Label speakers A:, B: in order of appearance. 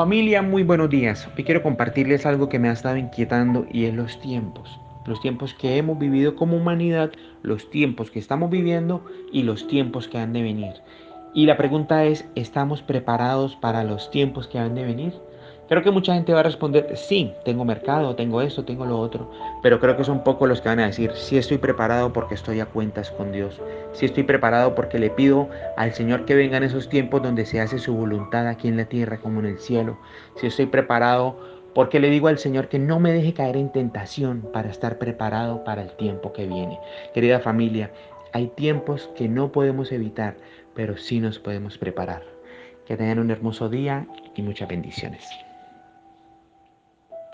A: Familia, muy buenos días. Hoy quiero compartirles algo que me ha estado inquietando y es los tiempos. Los tiempos que hemos vivido como humanidad, los tiempos que estamos viviendo y los tiempos que han de venir. Y la pregunta es, ¿estamos preparados para los tiempos que han de venir? Creo que mucha gente va a responder, sí, tengo mercado, tengo esto, tengo lo otro, pero creo que son pocos los que van a decir, sí estoy preparado porque estoy a cuentas con Dios, sí estoy preparado porque le pido al Señor que vengan esos tiempos donde se hace su voluntad aquí en la tierra como en el cielo, si estoy preparado porque le digo al Señor que no me deje caer en tentación para estar preparado para el tiempo que viene. Querida familia, hay tiempos que no podemos evitar, pero sí nos podemos preparar. Que tengan un hermoso día y muchas bendiciones.